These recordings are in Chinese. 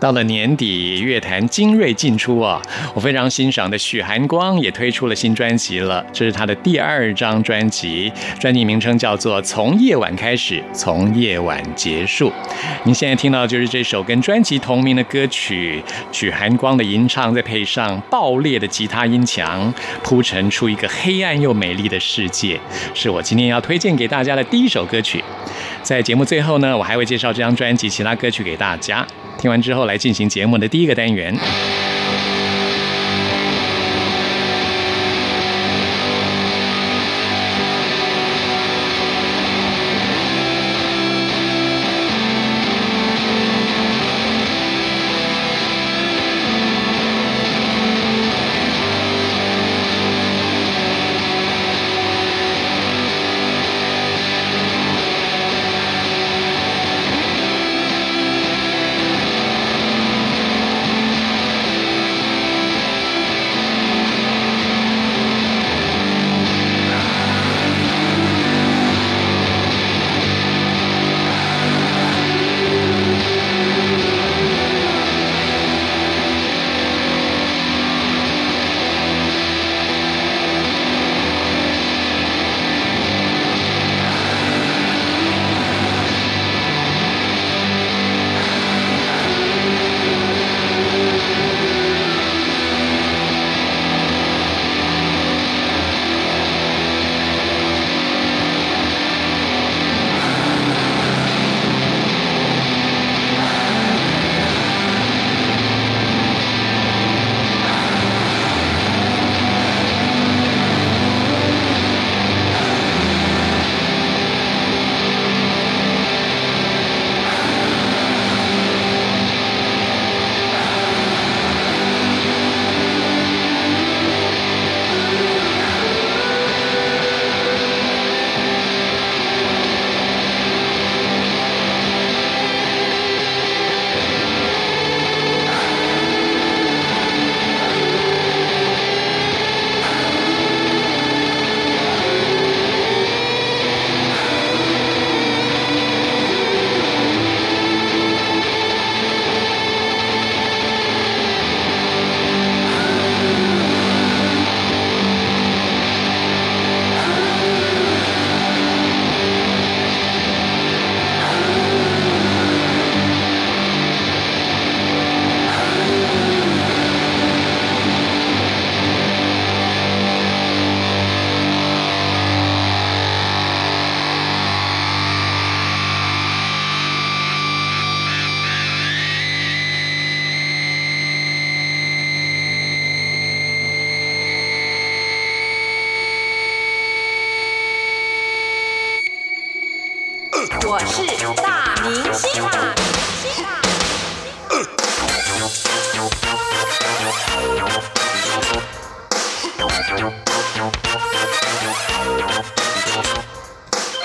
到了年底，乐坛精锐进出啊！我非常欣赏的许寒光也推出了新专辑了，这是他的第二张专辑，专辑名称叫做《从夜晚开始，从夜晚结束》。您现在听到就是这首跟专辑同名的歌曲，许寒光的吟唱，再配上爆裂的吉他音墙，铺陈出一个黑暗又美丽的世界，是我今天要推荐给大家的第一首歌曲。在节目最后呢，我还会介绍这张专辑其他歌曲给大家。听完之后，来进行节目的第一个单元。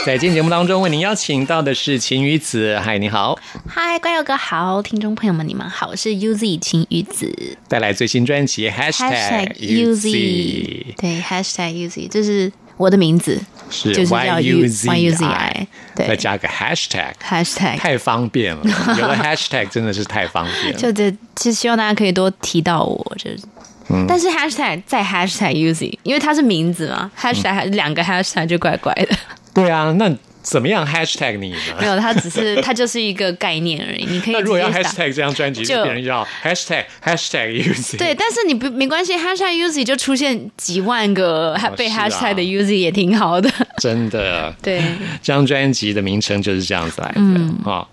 在今天节目当中，为您邀请到的是晴雨子。嗨，你好！嗨，关友哥好，听众朋友们，你们好，我是 UZ 晴雨子，带来最新专辑 Hashtag UZ，对 Hashtag UZ，这是我的名字。是就是叫 U U Z I，对，再加个 hashtag hashtag，太方便了。有了 hashtag 真的是太方便了。就这，其实希望大家可以多提到我，就是，但是 hashtag 再 hashtag U Z，因为它是名字嘛，hashtag 两个 hashtag 就怪怪的。对啊，那怎么样 hashtag 你没呢？有，它只是 它就是一个概念而已，你可以那如果要 hashtag 这张专辑，就就别人要 hashtag hashtag Uzi。对，但是你不没关系，hashtag Uzi 就出现几万个被 hashtag 的 Uzi 也挺好的。真的，对，这张专辑的名称就是这样子来的。嗯。啊、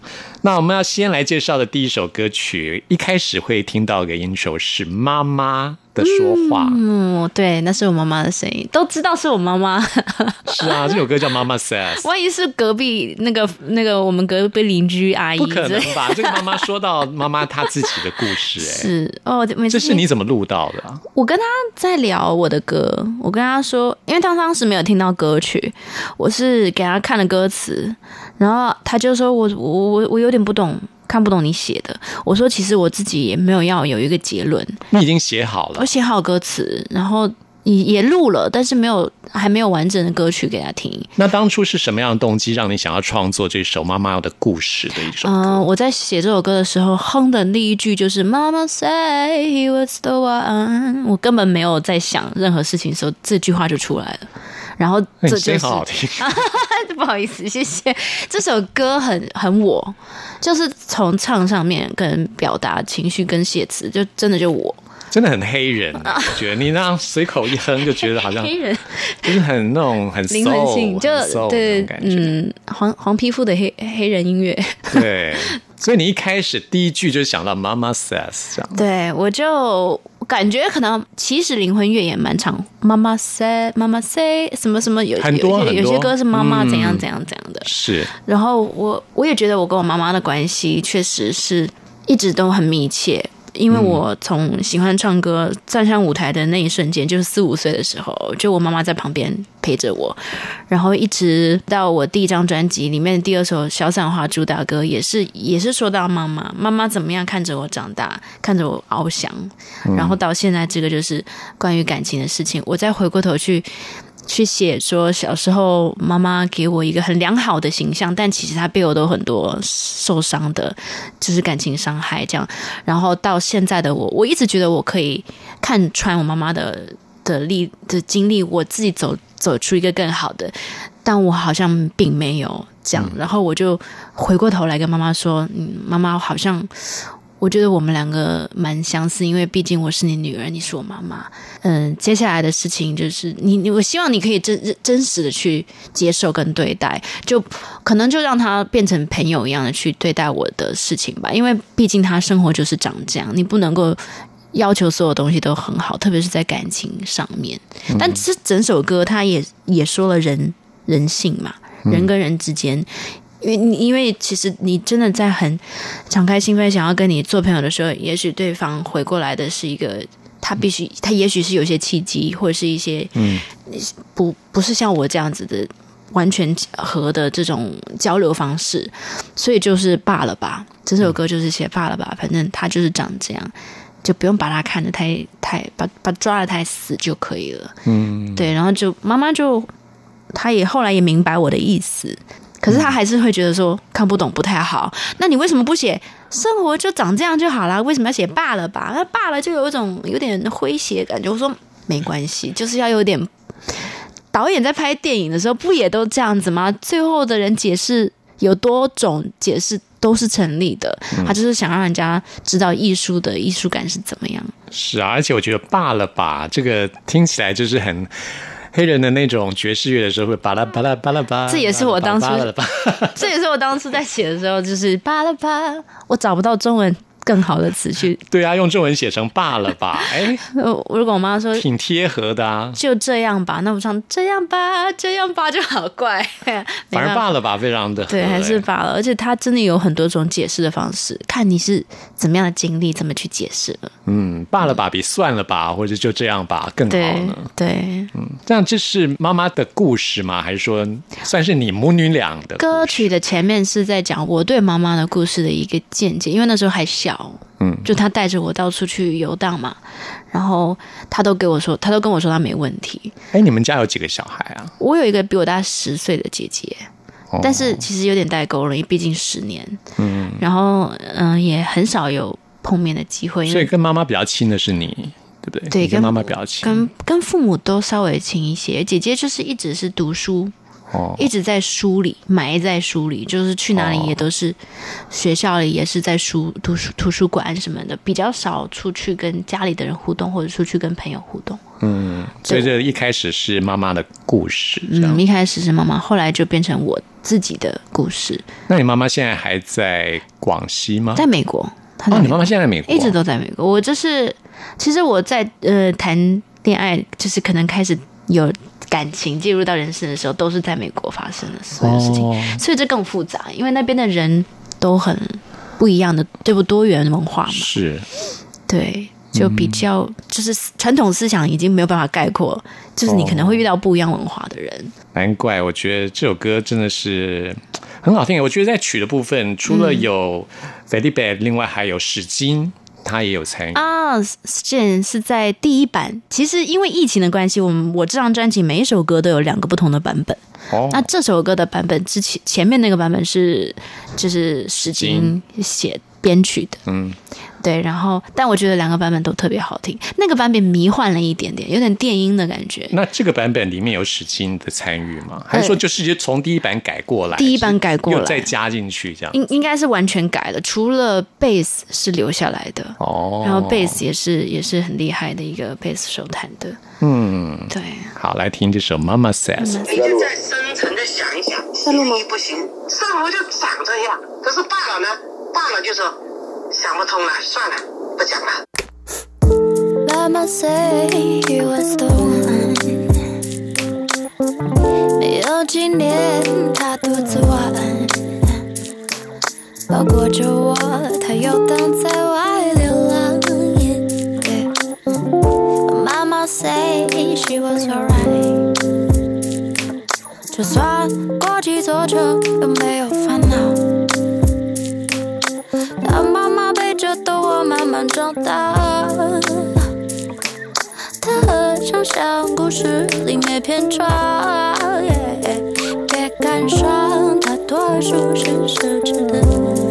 那我们要先来介绍的第一首歌曲，一开始会听到的音手是妈妈的说话。嗯，对，那是我妈妈的声音，都知道是我妈妈。是啊，这首歌叫《妈妈 says》。万一是隔壁那个那个我们隔壁邻居阿姨不可能吧？这个妈妈说到妈妈她自己的故事、哎，是哦，这是你怎么录到的、啊？我跟她在聊我的歌，我跟她说，因为她当时没有听到歌曲，我是给她看了歌词，然后她就说我我我我有点不懂，看不懂你写的。我说其实我自己也没有要有一个结论，你已经写好了我，写好歌词，然后也也录了，但是没有还没有完整的歌曲给他听。那当初是什么样的动机让你想要创作这首妈妈的故事的一首歌？嗯、我在写这首歌的时候哼的第一句就是 “Mama say he was the one”，我根本没有在想任何事情的时候，这句话就出来了。然后那这好好听，不好意思，谢谢。这首歌很很我，就是从唱上面跟表达情绪跟写词，就真的就我真的很黑人，我觉得你那样随口一哼，就觉得好像黑人就是很那种很 灵魂性，就对。嗯，黄黄皮肤的黑黑人音乐。对，所以你一开始第一句就想到妈妈 says 这样。对，我就感觉可能其实灵魂乐也蛮长，妈妈 say 妈妈 say 什么什么有有些有有些歌是妈妈嗯怎样怎样怎样的。是，然后我我也觉得我跟我妈妈的关系确实是一直都很密切。因为我从喜欢唱歌站上舞台的那一瞬间，就是四五岁的时候，就我妈妈在旁边陪着我，然后一直到我第一张专辑里面的第二首《小散花》主打歌，也是也是说到妈妈，妈妈怎么样看着我长大，看着我翱翔，然后到现在这个就是关于感情的事情，我再回过头去去写说小时候妈妈给我一个很良好的形象，但其实她背后都很多受伤的，就是感情伤害这样。然后到现在的我，我一直觉得我可以看穿我妈妈的的历的经历，我自己走走出一个更好的，但我好像并没有这样。然后我就回过头来跟妈妈说：“嗯，妈妈好像。”我觉得我们两个蛮相似，因为毕竟我是你女儿，你是我妈妈。嗯，接下来的事情就是你，你我希望你可以真真实的去接受跟对待，就可能就让他变成朋友一样的去对待我的事情吧。因为毕竟他生活就是长这样，你不能够要求所有东西都很好，特别是在感情上面。但这整首歌他也也说了人人性嘛，人跟人之间。因为你因为其实你真的在很敞开心扉想要跟你做朋友的时候，也许对方回过来的是一个他必须他也许是有些契机，或者是一些嗯不不是像我这样子的完全和的这种交流方式，所以就是罢了吧。这首歌就是写罢了吧，反正他就是长这样，就不用把他看得太太把把抓的太死就可以了。嗯，对，然后就妈妈就，她也后来也明白我的意思，可是他还是会觉得说看不懂不太好。那你为什么不写生活就长这样就好了？为什么要写罢了吧？那罢了就有一种有点诙谐感觉。我说没关系，就是要有点。导演在拍电影的时候不也都这样子吗？最后的人解释有多种解释都是成立的，他就是想让人家知道艺术的艺术感是怎么样。是啊，而且我觉得罢了吧，这个听起来就是很。黑人的那种爵士乐的时候会巴拉巴拉巴拉巴，这也是我当初 这也是我当初在写的时候，就是巴拉巴，我找不到中文更好的词去。对啊，用中文写成罢了吧，哎，呃如果我妈说挺贴合的啊。就这样吧，那我唱这样吧，这样吧就好怪。反而罢了吧，非常的对，还是哎罢了。而且它真的有很多种解释的方式，看你是怎么样的经历，怎么去解释了。嗯，罢了吧，比算了吧，或者就这样吧更好对呢。对，这样这是妈妈的故事吗？还是说算是你母女俩的歌曲的前面是在讲我对妈妈的故事的一个见解，因为那时候还小，嗯就他带着我到处去游荡嘛，然后他都给我说，他都跟我说他没问题。哎，你们家有几个小孩啊？我有一个比我大十岁的姐姐，哦但是其实有点代沟了，因为毕竟十年，嗯，然后嗯、也很少有碰面的机会，所以跟妈妈比较亲的是你，对不对？对跟妈妈比较亲。跟跟父母都稍微亲一些。姐姐就是一直是读书哦一直在书里，埋在书里，就是去哪里也都是，学校里也是在书图书图书馆什么的，比较少出去跟家里的人互动，或者出去跟朋友互动。嗯所以这一开始是妈妈的故事，嗯，一开始是妈妈，后来就变成我自己的故事，那你妈妈现在还在广西吗？在美国。她哦，你妈妈现在在美国，一直都在美国。我就是，其实我在呃谈恋爱，就是可能开始有感情介入到人生的时候，都是在美国发生的所有事情，哦所以这更复杂，因为那边的人都很不一样的，对不多元文化嘛，是对。就比较就是传统思想已经没有办法概括，就是你可能会遇到不一样文化的人。难怪我觉得这首歌真的是很好听。我觉得在曲的部分，除了有 f e d i b e 另外还有史金，他也有参与。啊，这是在第一版。其实因为疫情的关系，我们我这张专辑每一首歌都有两个不同的版本。哦那这首歌的版本之前前面那个版本是就是史金写编曲的，嗯，对。然后但我觉得两个版本都特别好听，那个版本迷幻了一点点，有点电音的感觉。那这个版本里面有史金的参与吗？还是说就是从第一版改过来？第一版改过来又再加进去这样？应应该是完全改了，除了贝斯是留下来的，哦，然后贝斯也是也是很厉害的一个贝斯手弹的，嗯，对。好，来听这首《Mama Says》。你就再深层的想一想，行不行？生活就长这样。可是大脑呢？大脑就说想不通了，算了，不讲了。Mama say he was the one，没有几年他独自玩，包裹着我，他游荡在外流浪。Mama say she was alright，就算过几座城都没有烦恼。慢慢长大。它常像像故事里面篇章，别感伤，大多数是奢侈的。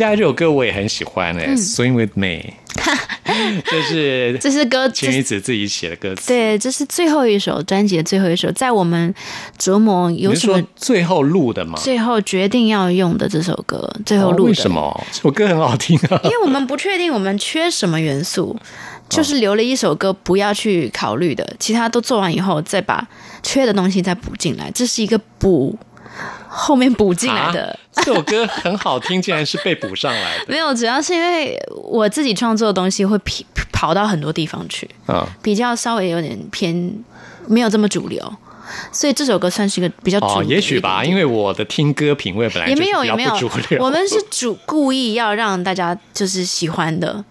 接下来这首歌我也很喜欢诶、，Swing with Me，这是这是歌，这晴雨子自己写的歌词。对，这是最后一首专辑的最后一首，在我们琢磨有什么说最后录的吗？最后决定要用的这首歌，最后哦录的。为什么这首歌很好听啊？因为我们不确定我们缺什么元素，就是留了一首歌不要去考虑的，其他都做完以后再把缺的东西再补进来，这是一个补后面补进来的。啊这首歌很好听，竟然是被补上来的 没有，主要是因为我自己创作的东西会跑跑到很多地方去，啊！比较稍微有点偏没有这么主流，所以这首歌算是一个比较主也许吧，因为我的听歌品味本来也没有也没有不主流。我们是主故意要让大家就是喜欢的，嗯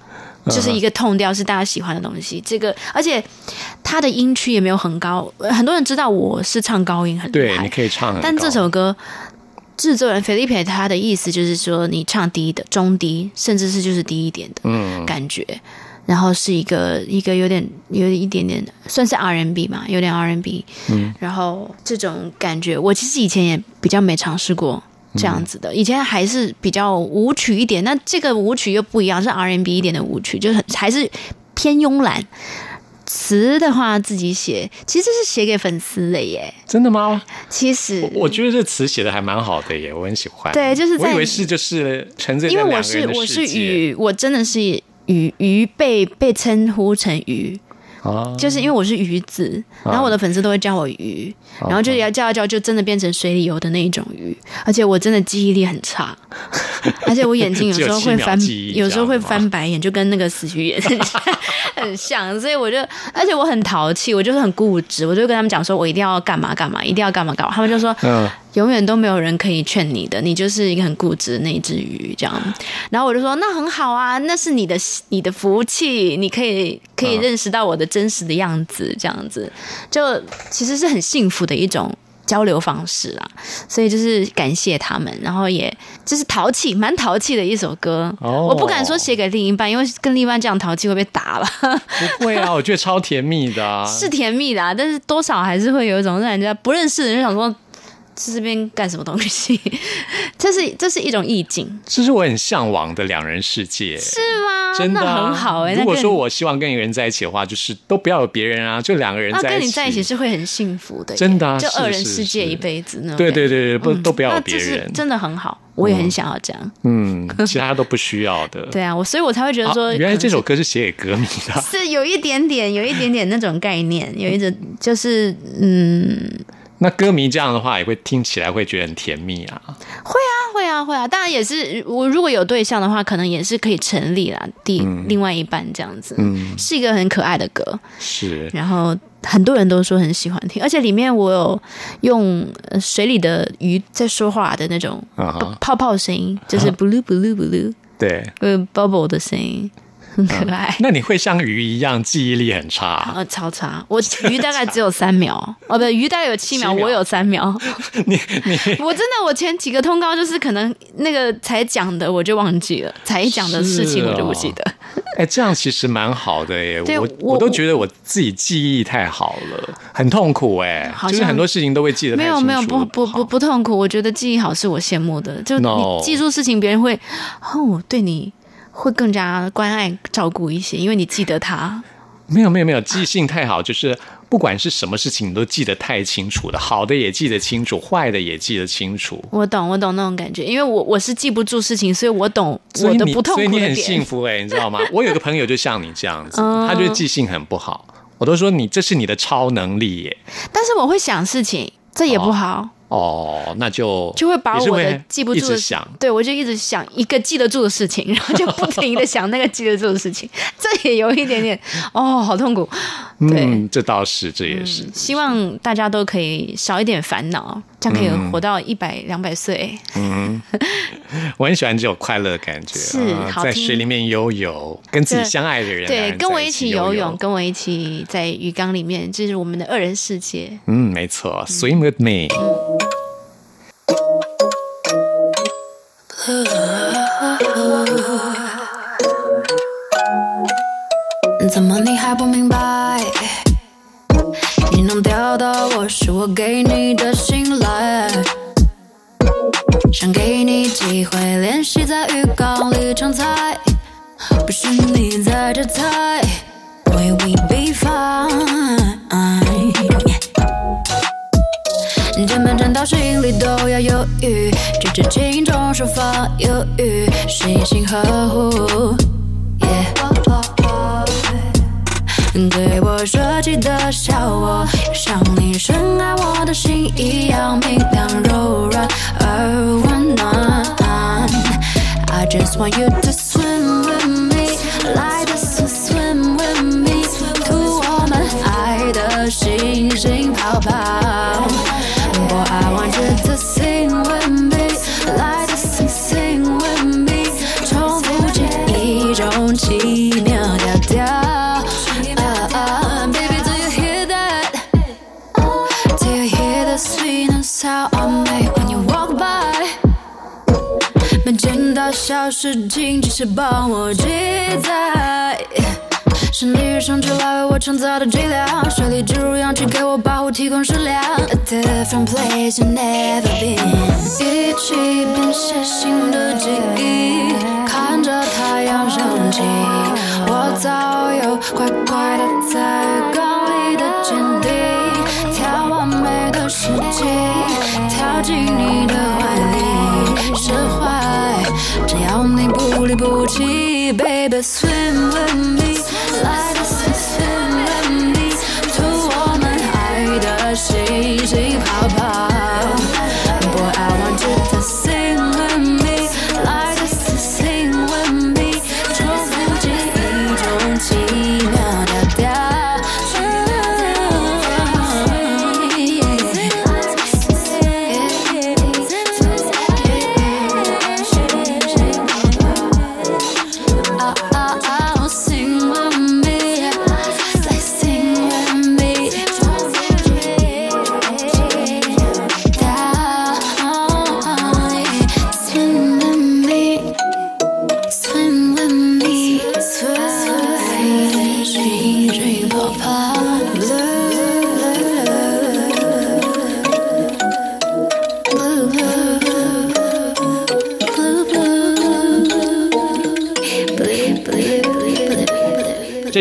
就是一个痛调是大家喜欢的东西。这个而且它的音区也没有很高，呃很多人知道我是唱高音很厉对，害，你可以唱但这首歌。制作人菲利佩他的意思就是说，你唱低的、中低，甚至是就是低一点的嗯感觉，然后是一个一个有点有一点点算是 R N B 嘛，有点 R N B，嗯，然后这种感觉，我其实以前也比较没尝试过这样子的，以前还是比较舞曲一点，那这个舞曲又不一样，是 R&B 一点的舞曲，就是很还是偏慵懒。词的话自己写，其实这是写给粉丝的耶。真的吗？其实我觉得这词写的还蛮好的耶，我很喜欢。对就是在我以为是就是沉醉因为我是我是鱼，我真的是鱼鱼被被称呼成鱼，啊，就是因为我是鱼子，然后我的粉丝都会叫我鱼，然后就要叫一叫，就真的变成水里游的那一种鱼，而且我真的记忆力很差，而且我眼睛有时候会翻有时候会翻白眼，就跟那个死鱼眼 很像，所以我就，而且我很淘气，我就是很固执，我就跟他们讲说，我一定要干嘛干嘛，一定要干嘛干嘛，他们就说，嗯永远都没有人可以劝你的，你就是一个很固执的那一只鱼，这样。然后我就说，那很好啊，那是你的你的福气，你可以可以嗯认识到我的真实的样子，这样子，就其实是很幸福的一种。交流方式啊，所以就是感谢他们，然后也就是淘气，蛮淘气的一首歌。哦我不敢说写给另一半，因为跟另一半这样淘气会被打了。不会啊，我觉得超甜蜜的啊。是甜蜜的、啊，但是多少还是会有一种让人家不认识的人想说，这这边干什么东西？这是这是一种意境，这是我很向往的两人世界。是吗？真的、啊、很好哎、如果说我希望跟一个人在一起的话，就是都不要有别人啊，就两个人那在一起。跟你在一起是会很幸福的，真的啊就二人世界一辈子那种对。对对对，不、都不要有别人。真的很好，我也很想要这样。嗯，其他都不需要的。对啊，我所以我才会觉得啊说，原来这首歌是写给歌迷的。是是有一点点，有一点点那种概念，有一种就是嗯，那歌迷这样的话，也会听起来会觉得很甜蜜啊。会啊会啊，会啊当然也是我如果有对象的话，可能也是可以成立啦，第、嗯另外一半这样子，嗯是一个很可爱的歌。是，然后很多人都说很喜欢听，而且里面我有用呃水里的鱼在说话的那种啊泡泡声音，就是 blue blue blue 对。呃 bubble 的声音，很可爱。那你会像鱼一样记忆力很差？呃，超差！我鱼大概只有三秒，哦，不，鱼大概有七秒，秒我有三秒。你你我真的，我前几个通告就是可能那个才讲的我就忘记了，才讲的事情我就不记得。哎，这样其实蛮好的耶。我对我我都觉得我自己记忆太好了，很痛苦哎。就是很多事情都会记得没有没有不不不不痛苦，我觉得记忆好是我羡慕的。就你记住事情，别人会哦对你会更加关爱照顾一些，因为你记得他。没有没有没有，记性太好，就是不管是什么事情，你都记得太清楚了，好的也记得清楚，坏的也记得清楚。我懂我懂那种感觉，因为我我是记不住事情，所以我懂我的不痛苦所以你很。幸福哎、你知道吗？我有个朋友就像你这样子，嗯他就是记性很不好，我都说你这是你的超能力耶。但是我会想事情，这也不好。哦，那就就会把我的记不住的一直想，对我就一直想一个记得住的事情，然后就不停的想那个记得住的事情，这也有一点点哦，好痛苦。对，嗯，这倒是，这也是。希望大家都可以少一点烦恼，这样可以活到一百两百岁。嗯 我很喜欢这种快乐的感觉，是啊在水里面游泳，跟自己相爱的人，对，跟我一起游游泳，跟我一起在鱼缸里面，这是我们的二人世界。嗯，没错，Swim with me。怎么你还不明白？你能钓到我，是我给你的信赖。想给你机会练习在浴缸里常猜，不是你在这猜 We will be fine？键盘战到心里都要犹豫，举止轻重手法犹豫，细心呵护。对我设计的笑我，像你深爱我的心一样明亮柔软而温暖。I just want you to 小事情，只是帮我记载。身体上出来为我创造的剂量，水里植入氧气给我保护提供食粮。A different place you never been，一起编写新的记忆，看着太阳升起，我早有乖乖的在缸里的坚定，跳完美的世纪，跳进你的怀里，你不离不弃，Baby swim with me，like the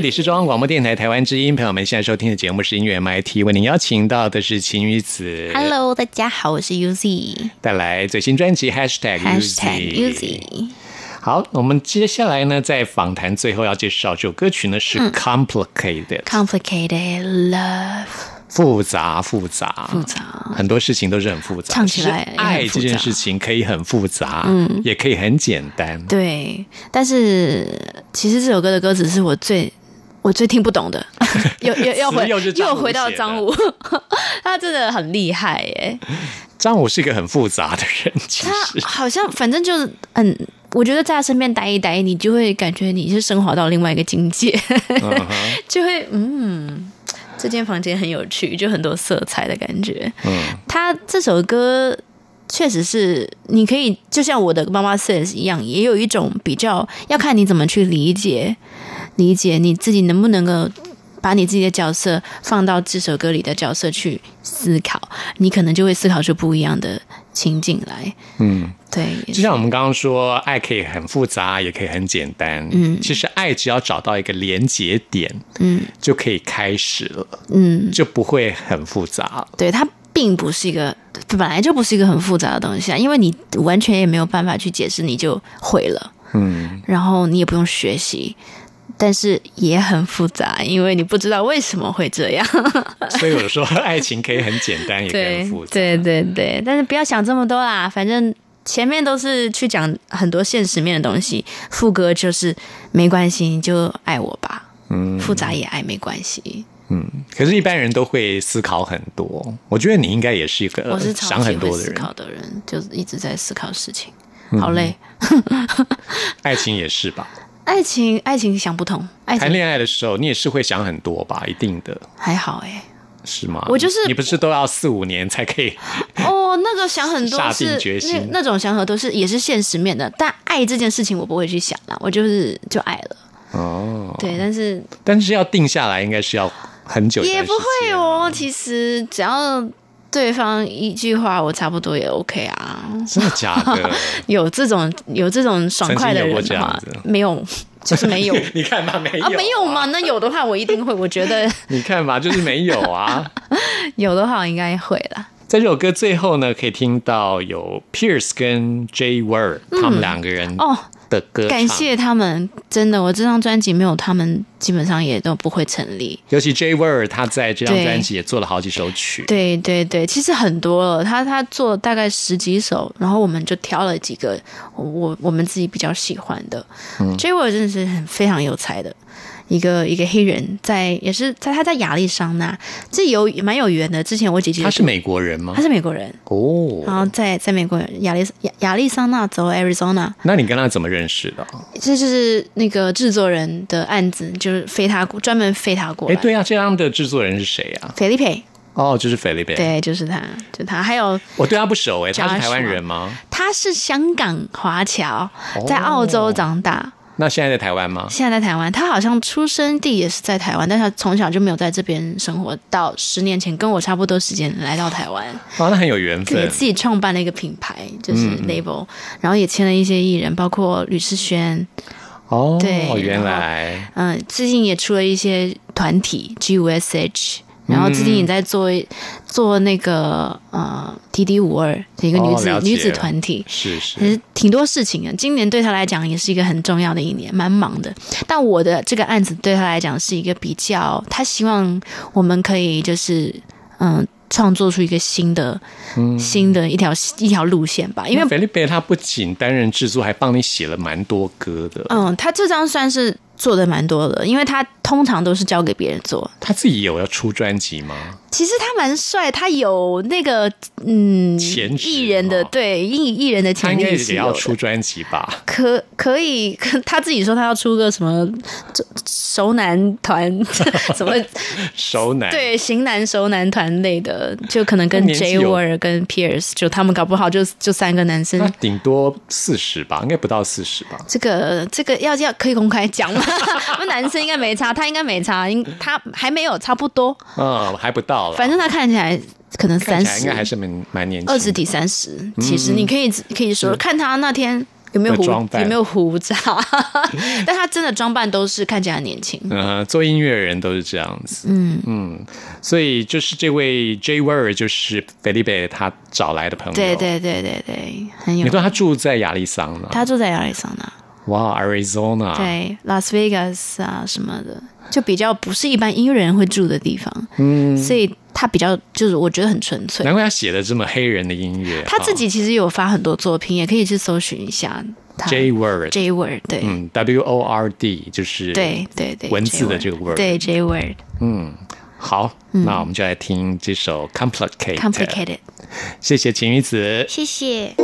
里是中央广播电台台湾之音，朋友们现在收听的节目是音乐 MIT，为您邀请到的是晴雨子。Hello，大家好，我是 Uzi，带来最新专辑 Hashtag Uzi。好，我们接下来呢，在访谈最后要介绍这首歌曲呢是嗯。Complicated，、Complicated love，复杂复杂。复杂。很多事情都是很复杂。唱起来爱这件事情可以很复杂，嗯，也可以很简单。对，但是其实这首歌的歌词是我最我最听不懂的，又又又回又回到张武，他真的很厉害耶，张武是一个很复杂的人，其他好像反正就是嗯。我觉得在他身边待一待，你就会感觉你是升华到另外一个境界，就会嗯，这间房间很有趣，就很多色彩的感觉。嗯，他这首歌确实是你可以，就像我的妈妈 says 一样，也有一种比较要看你怎么去理解，理解你自己能不能够把你自己的角色放到这首歌里的角色去思考，你可能就会思考出不一样的情景来。嗯，对，就像我们刚刚说，爱可以很复杂，也可以很简单。嗯，其实爱只要找到一个连接点，嗯就可以开始了，嗯，就不会很复杂。对，它并不是一个本来就不是一个很复杂的东西啊，因为你完全也没有办法去解释，你就会了。嗯，然后你也不用学习，但是也很复杂，因为你不知道为什么会这样。所以有的时候爱情可以很简单，也可以很复杂。对对对，但是不要想这么多啦，反正前面都是去讲很多现实面的东西，副歌就是没关系，你就爱我吧，嗯复杂也爱没关系。嗯，可是，一般人都会思考很多。我觉得你应该也是一个我是想很多的人，考的人，就是一直在思考事情，嗯好累。爱情也是吧？爱情，爱情想不通，爱情谈恋爱的时候，你也是会想很多吧？一定的还好哎、是吗？我就是你不是都要四五年才可以？哦，那个想很多是定决心那那种想法都是也是现实面的，但爱这件事情我不会去想啦，我就是就爱了，哦，对，但是但是要定下来，应该是要很久也不会哦。其实只要对方一句话，我差不多也 OK 啊。真的假的？有这种有这种爽快的人的话这样子，没有，就是没有 你看吧，没有啊，没有吗？？那有的话，我一定会。我觉得 你看吧，就是没有啊。有的话，我应该会啦。在这首歌最后呢，可以听到有 Pierce 跟 Jay Word 他们两个人哦，的歌，感谢他们，真的，我这张专辑没有他们，基本上也都不会成立。尤其 Jay Word 他在这张专辑也做了好几首曲，对对对，其实很多了，他他做大概十几首，然后我们就挑了几个我我们自己比较喜欢的。嗯 J 我真的是很非常有才的。一个一个黑人在也是在他在亚利桑那，这有蛮有缘的。之前我姐姐他是美国人吗他？是美国人，哦，然后在在美国亚利亚亚利桑那州 Arizona，那你跟他怎么认识的？这就是那个制作人的案子，就是飞他过专门飞他过哎，对啊，这样的制作人是谁啊？菲利佩，哦，就是菲利佩。对，就是他，就他，还有我对他不熟诶，他是台湾人吗？他是香港华侨，哦在澳洲长大，那现在在台湾吗？现在在台湾。他好像出生地也是在台湾，但他从小就没有在这边生活，到十年前跟我差不多时间来到台湾，哦，那很有缘分。给自己创办了一个品牌，就是嗯 label，、然后也签了一些艺人，包括吕世轩，哦，对原来嗯，最近也出了一些团体 GUSH，然后最近也在做、做那个呃 TD 五二的一个女子、哦女子团体，是是其实挺多事情的。今年对他来讲也是一个很重要的一年，蛮忙的。但我的这个案子对他来讲是一个比较，他希望我们可以就是嗯。创作出一个新的、新的一条一条路线吧，因为因为菲利贝他不仅担任制作，还帮你写了蛮多歌的。嗯，他这张算是做的蛮多的，因为他通常都是交给别人做，他自己有要出专辑吗？其实他蛮帅，他有那个嗯潜艺人的哦对艺艺人的他应该潜力是也要。出专辑吧？可可以，可他自己说他要出个什么熟男团，什么熟男，对型男熟男团类的，就可能跟 J 有 Word 跟 Pierce，就他们搞不好就就三个男生。顶多四十吧，应该不到四十吧？这个这个要要可以公开讲吗？那男生应该没差，他应该没差，应他还没有差不多，嗯，还不到了。反正他看起来可能三十应该，还是蛮蛮年轻的。二十抵三十，其实你可以可以说看他那天有没有胡扮有没有胡渣，但他真的装扮都是看起来很年轻。嗯，做音乐人都是这样子。嗯嗯，所以就是这位 J Word 就是菲利贝他找来的朋友。对。对对对对，很有。你说他住在亚利桑那？他住在亚利桑那，哇，Arizona。。对，Las Vegas 啊什么的，就比较不是一般音乐人会住的地方。嗯，所以他比较就是我觉得很纯粹。难怪他写的这么黑人的音乐。他自己其实有发很多作品，也可以去搜寻一下。J Word，J Word 对。嗯，W O R D 就是对对对，文字的这个 word。对 J word 嗯，好，那我们就来听这首 Complicated，Complicated，谢谢晴雨子。谢谢。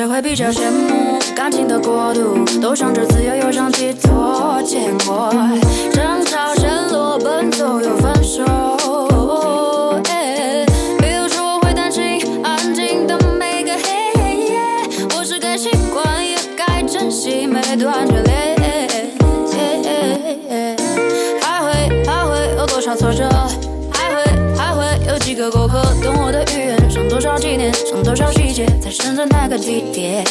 谁会比较羡慕感情的国度？都想着自由，又想寄托，结果争吵、陷落、奔走又分手。比如说，我会担心安静的每个黑夜，我是该习惯，也该珍惜每段热恋。还会还会有多少挫折？还会还会有几个过客懂我的语言？多少纪念？剩多少细节？在深圳那个地点？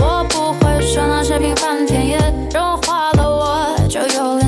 我不会说那些平凡田野，融化了我就有了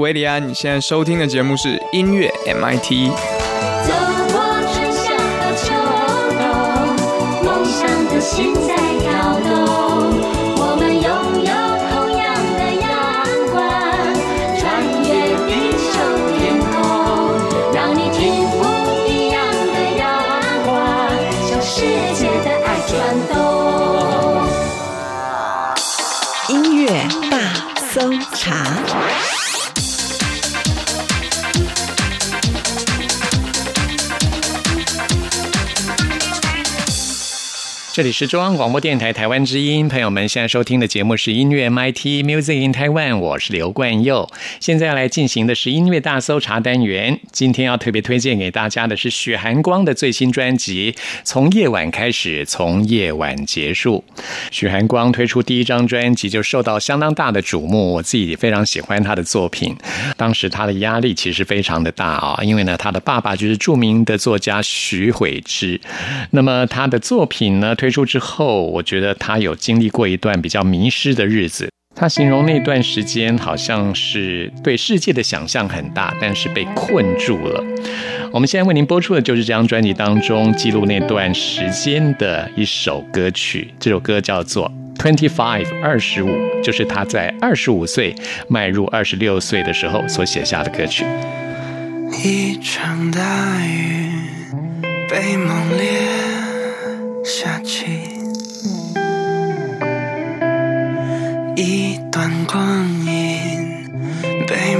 维里安，你现在收听的节目是音乐 MIT。走过春夏到秋冬，梦想的心在跳动。我们拥有同样的阳光，穿越地球天空，让你听不一样的阳光，向世界的爱转动。音乐大搜查。这里是中央广播电台台湾之音，朋友们现在收听的节目是音乐 MIT Music in Taiwan，我是刘冠佑。现在要来进行的是音乐大搜查单元，今天要特别推荐给大家的是许寒光的最新专辑《从夜晚开始，从夜晚结束》。许寒光推出第一张专辑就受到相当大的瞩目，我自己也非常喜欢他的作品。当时他的压力其实非常的大啊，因为呢，他的爸爸就是著名的作家许悔之。那么他的作品呢推结束之后，我觉得他有经历过一段比较迷失的日子。他形容那段时间好像是对世界的想象很大，但是被困住了。我们现在为您播出的就是这张专辑当中记录那段时间的一首歌曲，这首歌叫做《Twenty Five》二十五，就是他在二十五岁迈入二十六岁的时候所写下的歌曲。一场大雨被猛烈下起，一段光阴被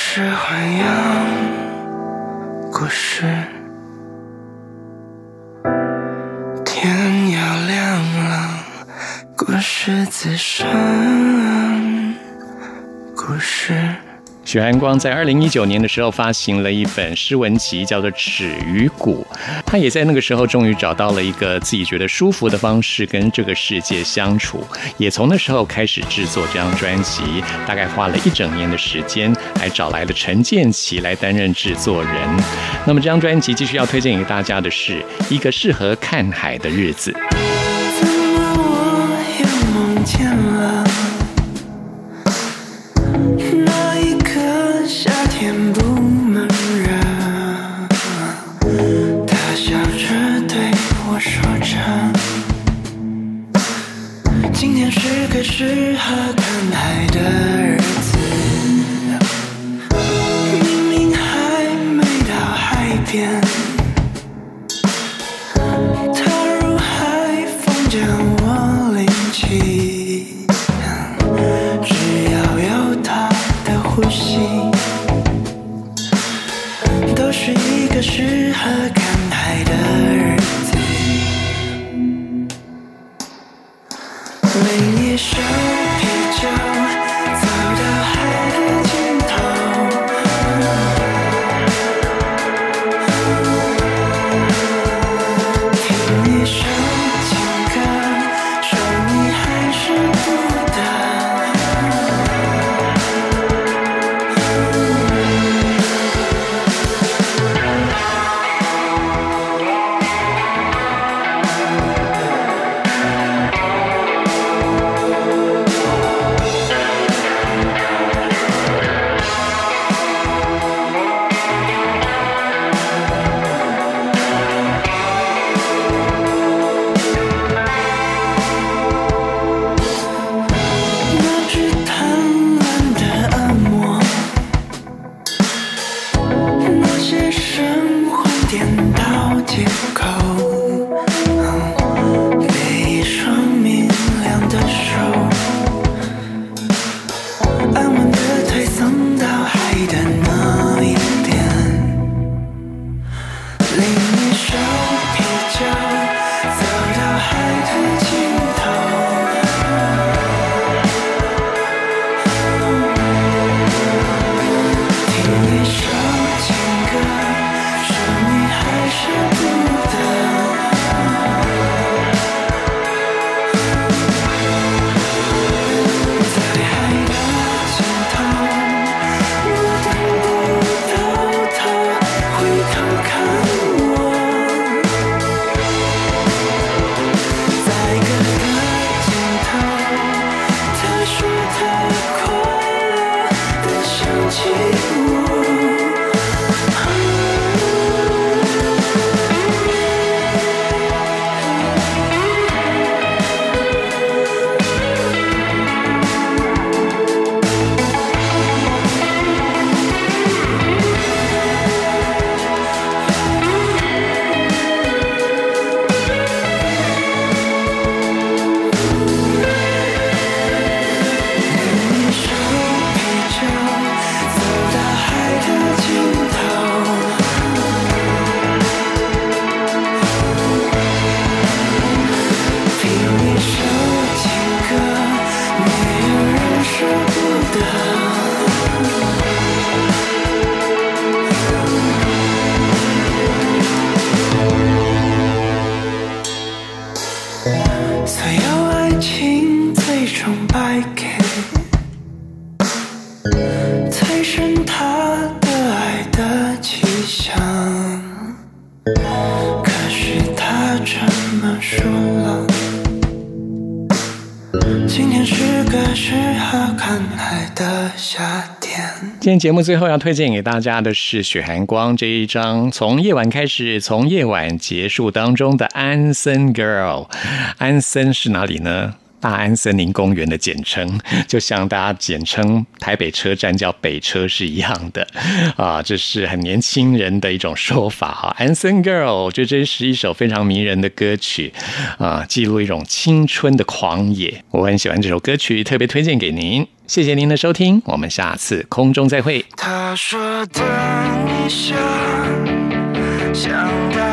是幻影故事。天要亮了，故事滋生故事。许寒光在二零一九年的时候发行了一本诗文集，叫做《尺与骨》。他也在那个时候终于找到了一个自己觉得舒服的方式跟这个世界相处，也从那时候开始制作这张专辑，大概花了一整年的时间。还找来了陈建奇来担任制作人。那么这张专辑继续要推荐给大家的是一个适合看海的日子。为一手啤酒，终败给。最深他的爱的气象。可是他这么说了，今天是个适合看海的夏天。今天节目最后要推荐给大家的是许寒光这一张从夜晚开始，从夜晚结束当中的安森 Girl。安森是哪里呢？大安森林公园的简称，就像大家简称台北车站叫北车是一样的 啊，这是很年轻人的一种说法哈。安森 Girl，我觉得这是一首非常迷人的歌曲啊，记录一种青春的狂野。我很喜欢这首歌曲，特别推荐给您。谢谢您的收听，我们下次空中再会。他说等一下，想带